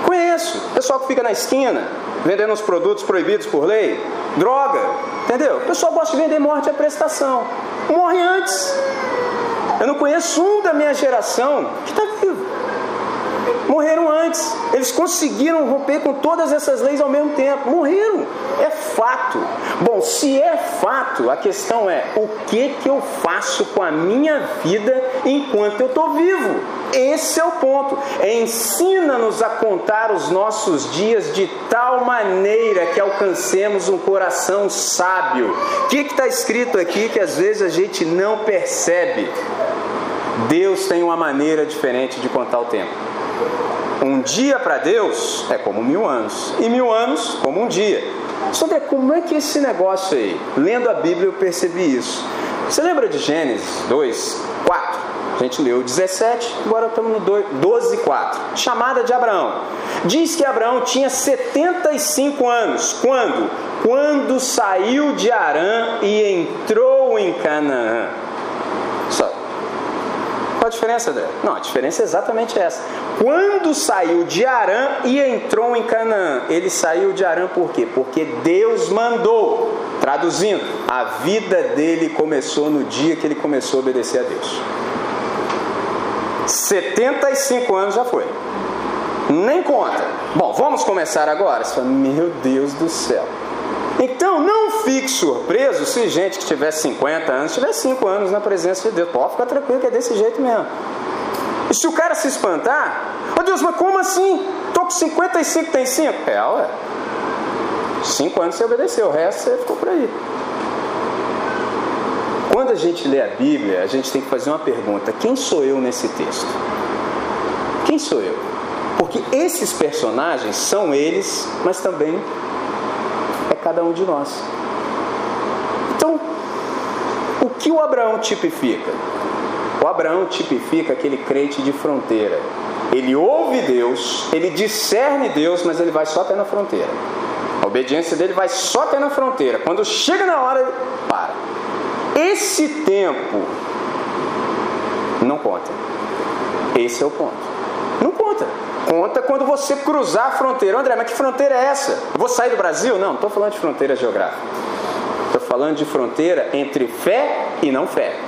Conheço, pessoal que fica na esquina vendendo os produtos proibidos por lei, droga, entendeu? O pessoal gosta de vender morte à prestação. Morre antes. Eu não conheço um da minha geração que está morreram antes. Eles conseguiram romper com todas essas leis ao mesmo tempo. Morreram. É fato. Bom, se é fato, a questão é o que, que eu faço com a minha vida enquanto eu estou vivo? Esse é o ponto. É ensina-nos a contar os nossos dias de tal maneira que alcancemos um coração sábio. O que está escrito aqui que às vezes a gente não percebe? Deus tem uma maneira diferente de contar o tempo. Um dia para Deus é como mil anos, e mil anos como um dia. Sobre como é que esse negócio aí? Lendo a Bíblia eu percebi isso. Você lembra de Gênesis 2, 4? A gente leu 17, agora estamos no 12, 4. Chamada de Abraão. Diz que Abraão tinha 75 anos. Quando? Quando saiu de Arã e entrou em Canaã. Só. Qual a diferença? Não, a diferença é exatamente essa. Quando saiu de Arã e entrou em Canaã, ele saiu de Arã por quê? Porque Deus mandou. Traduzindo, a vida dele começou no dia que ele começou a obedecer a Deus. 75 anos já foi. Nem conta. Bom, vamos começar agora? Você fala, meu Deus do céu. Então não fique surpreso se gente que tiver 50 anos tiver 5 anos na presença de Deus. Pode ficar tranquilo que é desse jeito mesmo. Se o cara se espantar, oh Deus, mas como assim? Estou com 55, tem 5? É, ué. 5 anos você obedeceu, o resto você ficou por aí. Quando a gente lê a Bíblia, a gente tem que fazer uma pergunta: quem sou eu nesse texto? Quem sou eu? Porque esses personagens são eles, mas também é cada um de nós. Então, o que o Abraão tipifica? O Abraão tipifica aquele crente de fronteira. Ele ouve Deus, ele discerne Deus, mas ele vai só até na fronteira. A obediência dele vai só até na fronteira. Quando chega na hora, ele para. Esse tempo não conta. Esse é o ponto. Não conta. Conta quando você cruzar a fronteira. André, mas que fronteira é essa? Eu vou sair do Brasil? Não, não estou falando de fronteira geográfica. Estou falando de fronteira entre fé e não fé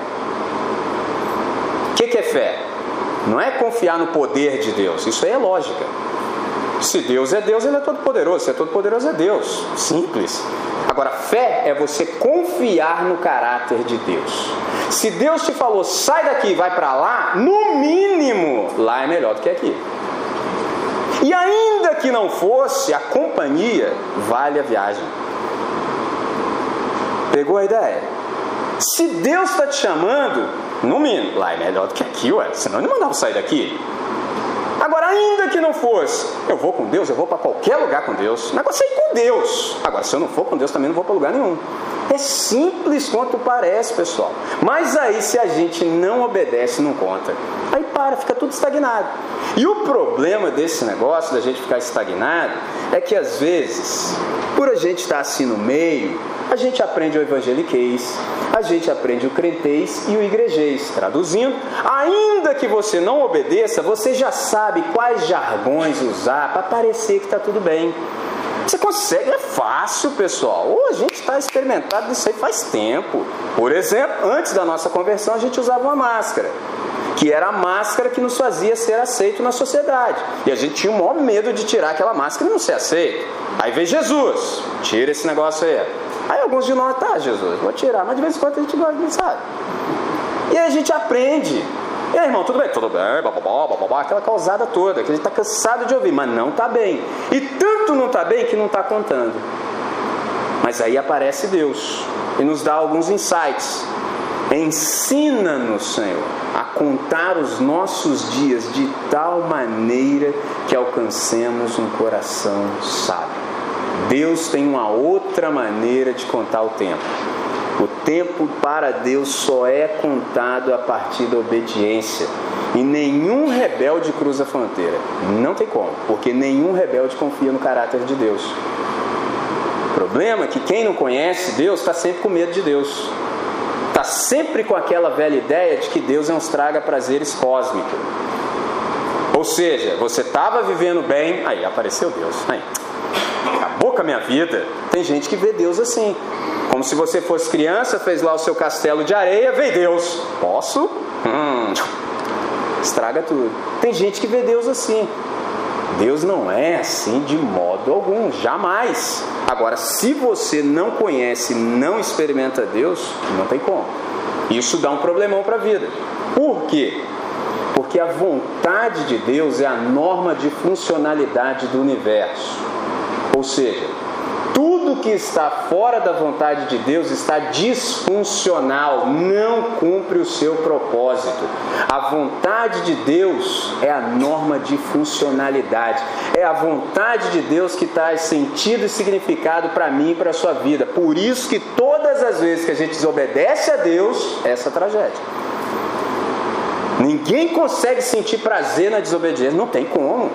que, é fé? Não é confiar no poder de Deus, isso aí é lógica. Se Deus é Deus, Ele é todo poderoso. Se é todo poderoso, é Deus. Simples. Agora, fé é você confiar no caráter de Deus. Se Deus te falou, sai daqui, vai para lá, no mínimo, lá é melhor do que aqui. E ainda que não fosse, a companhia vale a viagem. Pegou a ideia? Se Deus está te chamando, no mínimo, lá é melhor do que aqui, ué. Senão ele mandava sair daqui. Agora, ainda que não fosse, eu vou com Deus, eu vou para qualquer lugar com Deus. Negócio é ir com Deus. Agora, se eu não for com Deus, também não vou para lugar nenhum. É simples quanto parece, pessoal. Mas aí, se a gente não obedece, não conta. Aí para, fica tudo estagnado. E o problema desse negócio, da gente ficar estagnado, é que às vezes, por a gente estar assim no meio, a gente aprende o evangeliquez, a gente aprende o crentez e o igrejês. Traduzindo, ainda que você não obedeça, você já sabe quais jargões usar para parecer que está tudo bem. Você consegue, é fácil, pessoal. Ou a gente está experimentado nisso aí faz tempo. Por exemplo, antes da nossa conversão, a gente usava uma máscara que era a máscara que nos fazia ser aceito na sociedade. E a gente tinha o maior medo de tirar aquela máscara e não ser aceito. Aí vem Jesus, tira esse negócio aí. Aí alguns de nós, tá, Jesus, vou tirar, mas de vez em quando a gente gosta sabe. E aí a gente aprende. E aí, irmão, tudo bem? Tudo bem, bababá, bababá, aquela causada toda, que a gente está cansado de ouvir, mas não está bem. E tanto não está bem que não está contando. Mas aí aparece Deus e nos dá alguns insights. Ensina-nos, Senhor, a contar os nossos dias de tal maneira que alcancemos um coração sábio. Deus tem uma outra maneira de contar o tempo. O tempo para Deus só é contado a partir da obediência. E nenhum rebelde cruza a fronteira. Não tem como, porque nenhum rebelde confia no caráter de Deus. O problema é que quem não conhece Deus está sempre com medo de Deus. Está sempre com aquela velha ideia de que Deus é um estraga prazeres cósmico. Ou seja, você estava vivendo bem, aí apareceu Deus. Aí, acabou com a minha vida. Tem gente que vê Deus assim. Como se você fosse criança, fez lá o seu castelo de areia, veio Deus. Posso? Hum, estraga tudo. Tem gente que vê Deus assim. Deus não é assim de modo algum, jamais. Agora, se você não conhece, não experimenta Deus, não tem como. Isso dá um problemão para a vida. Por quê? Porque a vontade de Deus é a norma de funcionalidade do universo. Ou seja, tudo que está fora da vontade de Deus está disfuncional, não cumpre o seu propósito. A vontade de Deus é a norma de funcionalidade. É a vontade de Deus que traz sentido e significado para mim e para a sua vida. Por isso que todas as vezes que a gente desobedece a Deus, é essa tragédia. Ninguém consegue sentir prazer na desobediência, não tem como.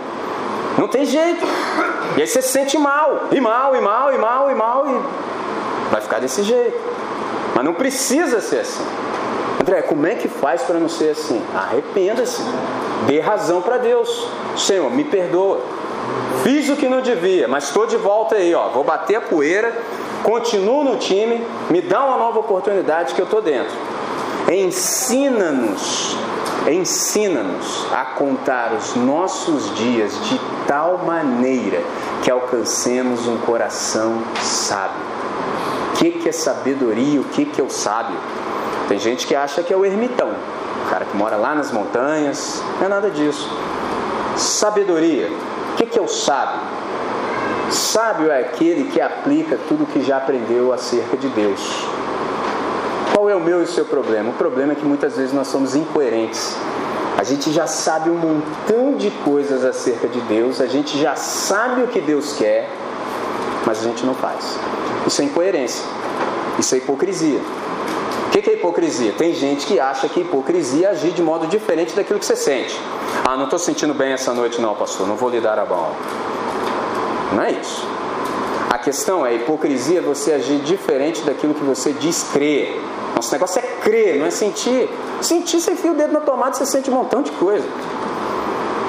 Não tem jeito. E aí você se sente mal, e mal, e mal, e mal, e mal, e vai ficar desse jeito. Mas não precisa ser assim. André, como é que faz para não ser assim? Arrependa-se. Dê razão para Deus. Senhor, me perdoa. Fiz o que não devia, mas estou de volta aí, ó. Vou bater a poeira, continuo no time, me dá uma nova oportunidade que eu estou dentro. Ensina-nos Ensina-nos a contar os nossos dias de tal maneira que alcancemos um coração sábio. O que, que é sabedoria? O que, que é o sábio? Tem gente que acha que é o ermitão, o cara que mora lá nas montanhas. Não é nada disso. Sabedoria. O que, que é o sábio? Sábio é aquele que aplica tudo que já aprendeu acerca de Deus. Qual é o meu e o seu problema? O problema é que muitas vezes nós somos incoerentes. A gente já sabe um montão de coisas acerca de Deus, a gente já sabe o que Deus quer, mas a gente não faz. Isso é incoerência, isso é hipocrisia. O que é hipocrisia? Tem gente que acha que hipocrisia é agir de modo diferente daquilo que você sente. Ah, não estou sentindo bem essa noite, não, pastor, não vou lhe dar a mão. Não é isso. A questão é: hipocrisia é você agir diferente daquilo que você diz crer. Nosso negócio é crer, não é sentir. Sentir, você enfia o dedo na tomada e você sente um montão de coisa.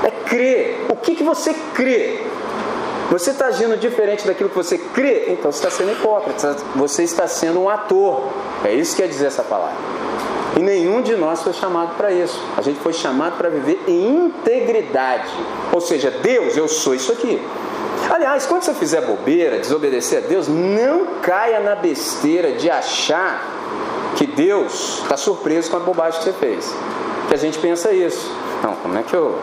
É crer. O que, que você crê? Você está agindo diferente daquilo que você crê, então você está sendo hipócrita, você está sendo um ator. É isso que quer dizer essa palavra. E nenhum de nós foi chamado para isso. A gente foi chamado para viver em integridade. Ou seja, Deus, eu sou isso aqui. Aliás, quando você fizer bobeira, desobedecer a Deus, não caia na besteira de achar que Deus está surpreso com a bobagem que você fez. Que a gente pensa isso. Não, como é que eu.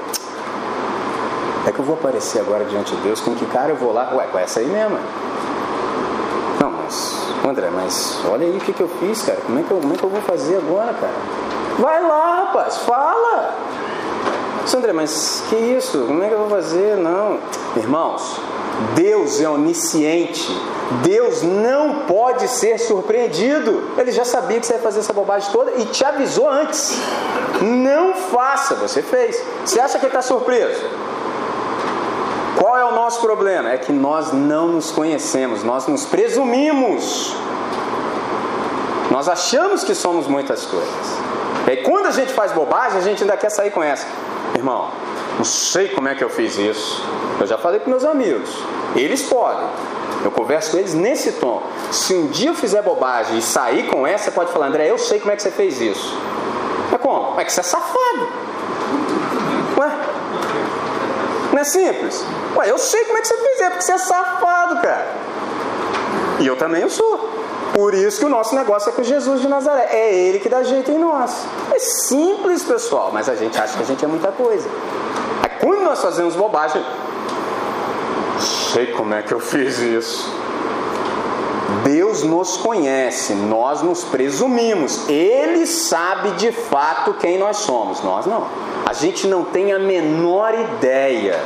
É que eu vou aparecer agora diante de Deus? Com que cara eu vou lá? Ué, com essa aí mesmo. Não, mas. André, mas olha aí o que, que eu fiz, cara. Como é que eu, como é que eu vou fazer agora, cara? Vai lá, rapaz, fala! André, mas que isso? Como é que eu vou fazer? Não. Irmãos, Deus é onisciente. Deus não pode ser surpreendido. Ele já sabia que você ia fazer essa bobagem toda e te avisou antes. Não faça, você fez. Você acha que está surpreso? Qual é o nosso problema? É que nós não nos conhecemos, nós nos presumimos. Nós achamos que somos muitas coisas. E aí, quando a gente faz bobagem, a gente ainda quer sair com essa. Irmão, não sei como é que eu fiz isso. Eu já falei para meus amigos. Eles podem. Eu converso com eles nesse tom. Se um dia eu fizer bobagem e sair com essa, você pode falar, André, eu sei como é que você fez isso. Mas como? É que você é safado. Ué? Não é simples? Ué, eu sei como é que você fez, é porque você é safado, cara. E eu também eu sou. Por isso que o nosso negócio é com Jesus de Nazaré. É Ele que dá jeito em nós. É simples, pessoal, mas a gente acha que a gente é muita coisa. Quando nós fazemos bobagem, sei como é que eu fiz isso. Deus nos conhece, nós nos presumimos. Ele sabe de fato quem nós somos, nós não. A gente não tem a menor ideia.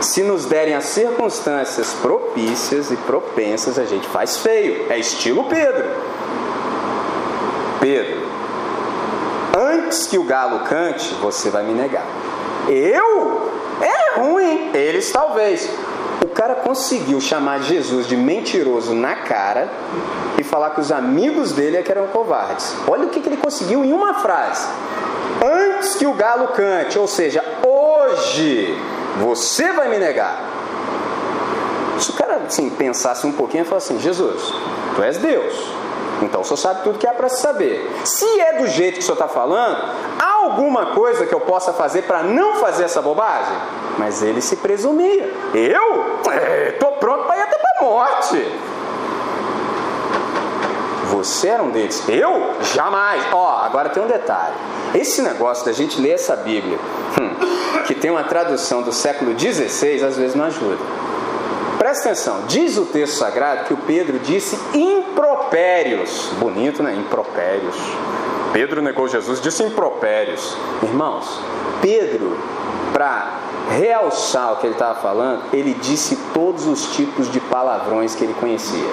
Se nos derem as circunstâncias propícias e propensas, a gente faz feio. É estilo Pedro. Pedro, antes que o galo cante, você vai me negar. Eu? É ruim. Eles talvez. O cara conseguiu chamar Jesus de mentiroso na cara e falar que os amigos dele é que eram covardes. Olha o que, que ele conseguiu em uma frase. Antes que o galo cante, ou seja, hoje você vai me negar. Se o cara assim, pensasse um pouquinho e falasse assim: Jesus, tu és Deus, então o senhor sabe tudo que há para se saber. Se é do jeito que o senhor está falando, há alguma coisa que eu possa fazer para não fazer essa bobagem? Mas ele se presumia. Eu? Estou é, pronto para ir até para a morte. Você era um deles. Eu? Jamais. Ó, oh, agora tem um detalhe. Esse negócio da gente ler essa Bíblia, hum, que tem uma tradução do século XVI, às vezes não ajuda. Presta atenção, diz o texto sagrado que o Pedro disse impropérios. Bonito, né? Impropérios. Pedro negou Jesus, disse impropérios. Irmãos, Pedro, para realçar o que ele estava falando, ele disse todos os tipos de palavrões que ele conhecia.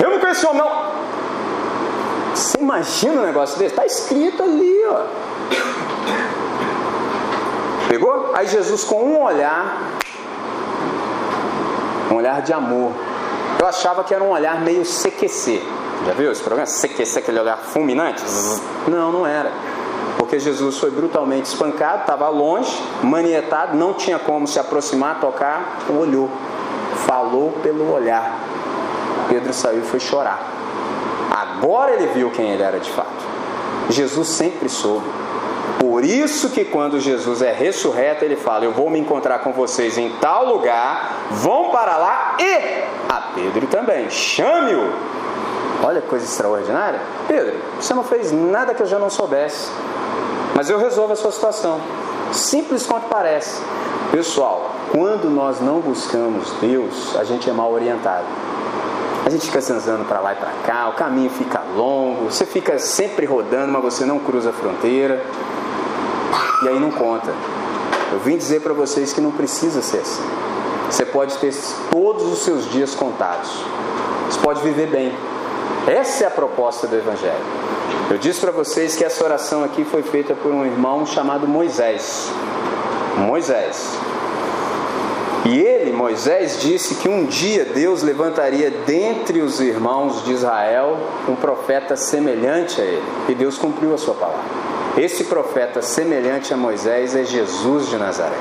Eu não conheço não. Você imagina um negócio desse? Está escrito ali, ó. Pegou? Aí Jesus, com um olhar, um olhar de amor. Eu achava que era um olhar meio CQC. Já viu esse programa? CQC, aquele olhar fulminante? Não, não era. Porque Jesus foi brutalmente espancado, estava longe, manietado, não tinha como se aproximar, tocar, olhou. Falou pelo olhar. Pedro saiu e foi chorar. Agora ele viu quem ele era de fato. Jesus sempre soube. Por isso que quando Jesus é ressurreto, ele fala: Eu vou me encontrar com vocês em tal lugar, vão para lá e a Pedro também. Chame-o. Olha que coisa extraordinária. Pedro, você não fez nada que eu já não soubesse. Mas eu resolvo a sua situação. Simples quanto parece. Pessoal, quando nós não buscamos Deus, a gente é mal orientado. A gente fica zanzando para lá e para cá, o caminho fica longo, você fica sempre rodando, mas você não cruza a fronteira. E aí não conta. Eu vim dizer para vocês que não precisa ser assim. Você pode ter todos os seus dias contados. Você pode viver bem. Essa é a proposta do Evangelho. Eu disse para vocês que essa oração aqui foi feita por um irmão chamado Moisés. Moisés. E ele, Moisés, disse que um dia Deus levantaria dentre os irmãos de Israel um profeta semelhante a ele. E Deus cumpriu a sua palavra. Esse profeta semelhante a Moisés é Jesus de Nazaré.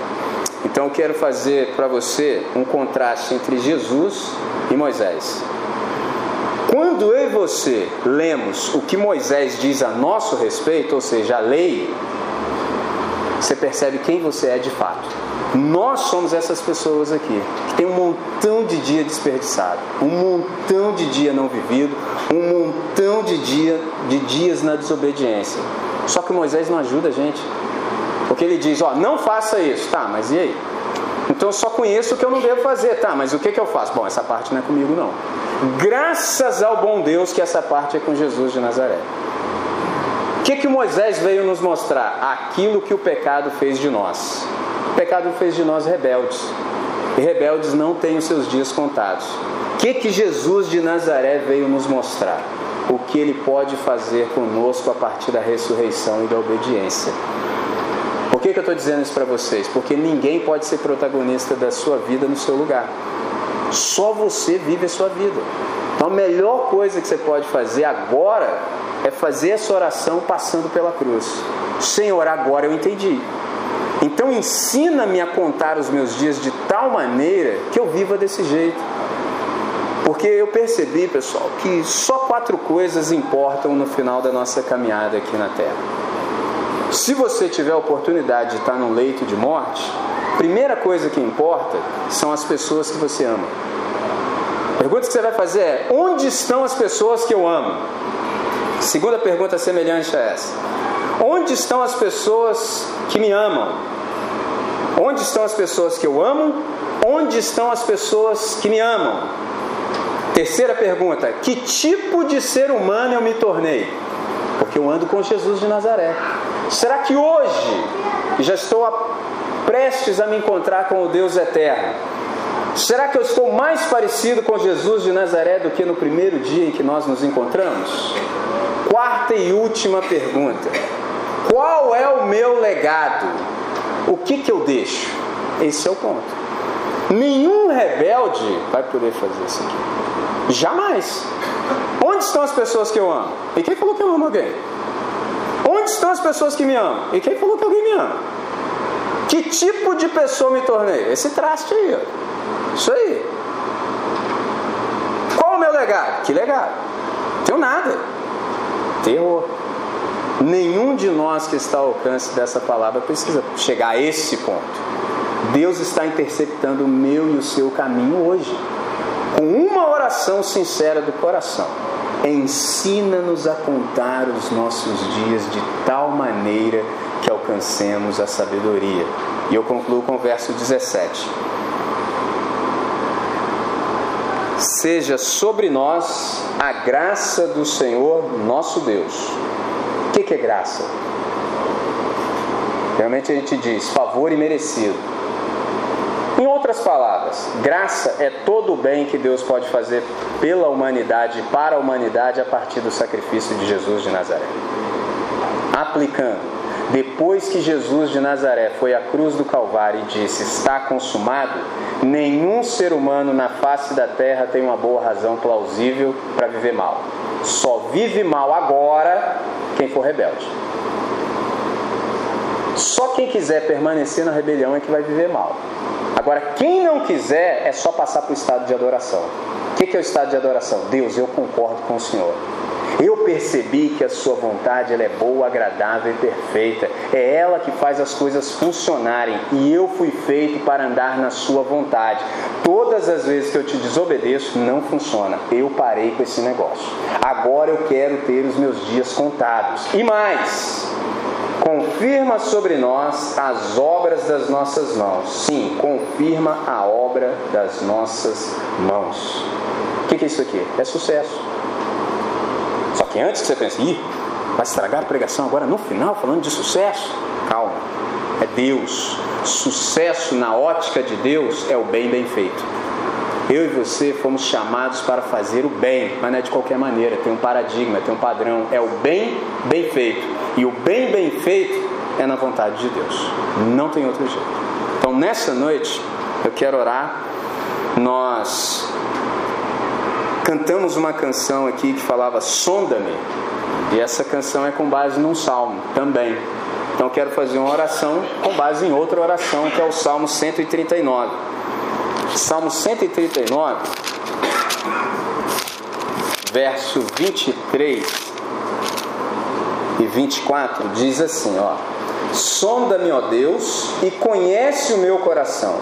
Então eu quero fazer para você um contraste entre Jesus e Moisés. Quando eu e você lemos o que Moisés diz a nosso respeito, ou seja, a lei, você percebe quem você é de fato. Nós somos essas pessoas aqui, que tem um montão de dia desperdiçado, um montão de dia não vivido, um montão de, dia, de dias na desobediência. Só que Moisés não ajuda a gente. Porque ele diz, ó, não faça isso. Tá, mas e aí? Então eu só conheço o que eu não devo fazer. Tá, mas o que, que eu faço? Bom, essa parte não é comigo não. Graças ao bom Deus que essa parte é com Jesus de Nazaré. O que, que Moisés veio nos mostrar? Aquilo que o pecado fez de nós. O pecado fez de nós rebeldes. E rebeldes não têm os seus dias contados. O que, que Jesus de Nazaré veio nos mostrar? O que ele pode fazer conosco a partir da ressurreição e da obediência. Por que, que eu estou dizendo isso para vocês? Porque ninguém pode ser protagonista da sua vida no seu lugar. Só você vive a sua vida. Então a melhor coisa que você pode fazer agora é fazer essa oração passando pela cruz. Senhor, agora eu entendi. Então ensina-me a contar os meus dias de tal maneira que eu viva desse jeito. Porque eu percebi, pessoal, que só quatro coisas importam no final da nossa caminhada aqui na Terra. Se você tiver a oportunidade de estar num leito de morte, primeira coisa que importa são as pessoas que você ama. A pergunta que você vai fazer é: onde estão as pessoas que eu amo? Segunda pergunta semelhante a essa: onde estão as pessoas que me amam? Onde estão as pessoas que eu amo? Onde estão as pessoas que me amam? Terceira pergunta: que tipo de ser humano eu me tornei? Porque eu ando com Jesus de Nazaré. Será que hoje já estou a, prestes a me encontrar com o Deus eterno? Será que eu estou mais parecido com Jesus de Nazaré do que no primeiro dia em que nós nos encontramos? Quarta e última pergunta: qual é o meu legado? O que, que eu deixo? Esse é o ponto. Nenhum rebelde vai poder fazer isso aqui. Jamais. Onde estão as pessoas que eu amo? E quem falou que eu amo alguém? Onde estão as pessoas que me amam? E quem falou que alguém me ama? Que tipo de pessoa me tornei? Esse traste aí, ó. Isso aí. Qual o meu legado? Que legado? Tenho nada. Terror. Nenhum de nós que está ao alcance dessa palavra precisa chegar a esse ponto. Deus está interceptando o meu e o seu caminho hoje, com uma oração sincera do coração. Ensina-nos a contar os nossos dias de tal maneira que alcancemos a sabedoria. E eu concluo com o verso 17. Seja sobre nós a graça do Senhor nosso Deus. O que é graça? Realmente a gente diz favor e merecido. Outras palavras, graça é todo o bem que Deus pode fazer pela humanidade, para a humanidade, a partir do sacrifício de Jesus de Nazaré. Aplicando, depois que Jesus de Nazaré foi à cruz do Calvário e disse: Está consumado, nenhum ser humano na face da terra tem uma boa razão plausível para viver mal. Só vive mal agora quem for rebelde. Só quem quiser permanecer na rebelião é que vai viver mal. Agora, quem não quiser é só passar para o estado de adoração. O que é o estado de adoração? Deus, eu concordo com o Senhor. Eu percebi que a sua vontade ela é boa, agradável e perfeita. É ela que faz as coisas funcionarem e eu fui feito para andar na sua vontade. Todas as vezes que eu te desobedeço, não funciona. Eu parei com esse negócio. Agora eu quero ter os meus dias contados. E mais, confirma sobre nós as obras das nossas mãos. Sim, confirma a obra das nossas mãos. O que é isso aqui? É sucesso. Só que antes que você pense, ih, vai estragar a pregação agora no final, falando de sucesso. Calma, é Deus. Sucesso na ótica de Deus é o bem bem feito. Eu e você fomos chamados para fazer o bem, mas não é de qualquer maneira, tem um paradigma, tem um padrão. É o bem bem feito. E o bem bem feito é na vontade de Deus. Não tem outro jeito. Então nessa noite eu quero orar. Nós cantamos uma canção aqui que falava Sonda-me. E essa canção é com base num salmo também. Então eu quero fazer uma oração com base em outra oração, que é o Salmo 139. Salmo 139, verso 23 e 24 diz assim, ó: Sonda-me, ó Deus, e conhece o meu coração.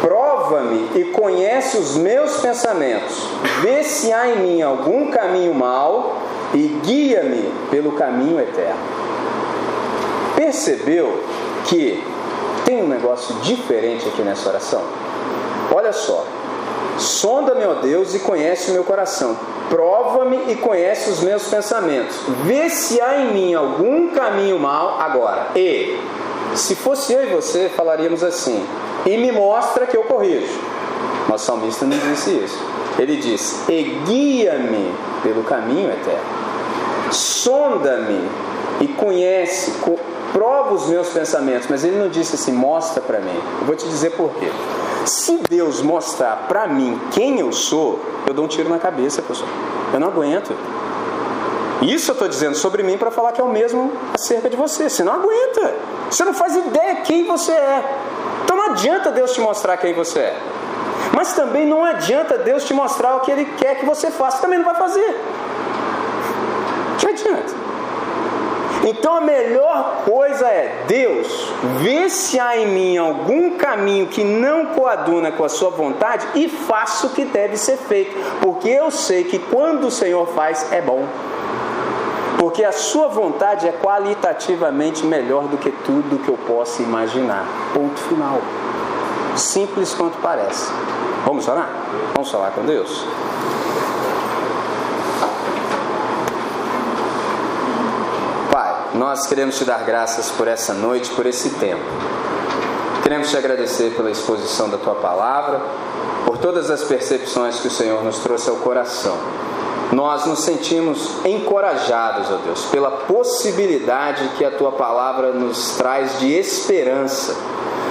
Prova-me e conhece os meus pensamentos. Vê se há em mim algum caminho mau e guia-me pelo caminho eterno. Percebeu que tem um negócio diferente aqui nessa oração? Olha só. Sonda-me, ó Deus, e conhece o meu coração prova-me e conhece os meus pensamentos. Vê se há em mim algum caminho mal agora. E, se fosse eu e você, falaríamos assim: e me mostra que eu corrijo. Mas o salmista não disse isso. Ele diz: e guia-me pelo caminho eterno. Sonda-me e conhece, prova os meus pensamentos. Mas ele não disse assim: mostra para mim. Eu vou te dizer por quê. Se Deus mostrar para mim quem eu sou, eu dou um tiro na cabeça, pessoal. Eu não aguento. Isso eu estou dizendo sobre mim para falar que é o mesmo acerca de você. Você não aguenta. Você não faz ideia quem você é. Então não adianta Deus te mostrar quem você é. Mas também não adianta Deus te mostrar o que Ele quer que você faça. Também não vai fazer. Que adianta. Então a melhor coisa é, Deus, vê se há em mim algum caminho que não coaduna com a sua vontade e faça o que deve ser feito, porque eu sei que quando o Senhor faz é bom. Porque a sua vontade é qualitativamente melhor do que tudo que eu possa imaginar. Ponto final. Simples quanto parece. Vamos orar? Vamos falar com Deus? Nós queremos te dar graças por essa noite, por esse tempo. Queremos te agradecer pela exposição da tua palavra, por todas as percepções que o Senhor nos trouxe ao coração. Nós nos sentimos encorajados, ó Deus, pela possibilidade que a tua palavra nos traz de esperança,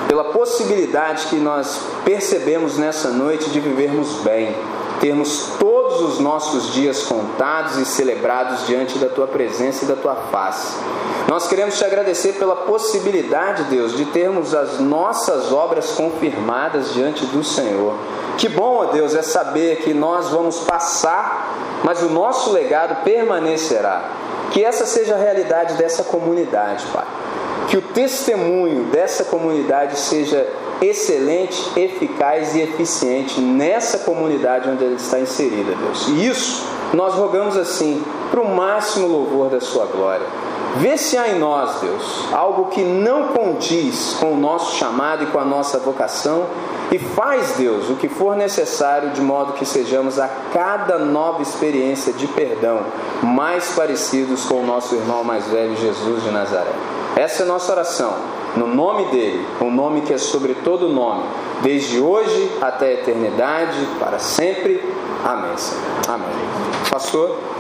pela possibilidade que nós percebemos nessa noite de vivermos bem, termos todos os nossos dias contados e celebrados diante da tua presença e da tua face. Nós queremos te agradecer pela possibilidade, Deus, de termos as nossas obras confirmadas diante do Senhor. Que bom, Deus, é saber que nós vamos passar, mas o nosso legado permanecerá. Que essa seja a realidade dessa comunidade, Pai. Que o testemunho dessa comunidade seja excelente, eficaz e eficiente nessa comunidade onde ela está inserida, Deus. E isso nós rogamos assim, para o máximo louvor da Sua glória. Vê se há em nós, Deus, algo que não condiz com o nosso chamado e com a nossa vocação, e faz, Deus, o que for necessário, de modo que sejamos a cada nova experiência de perdão mais parecidos com o nosso irmão mais velho, Jesus de Nazaré. Essa é a nossa oração, no nome dele, o um nome que é sobre todo nome, desde hoje até a eternidade, para sempre. Amém. Amém. Pastor.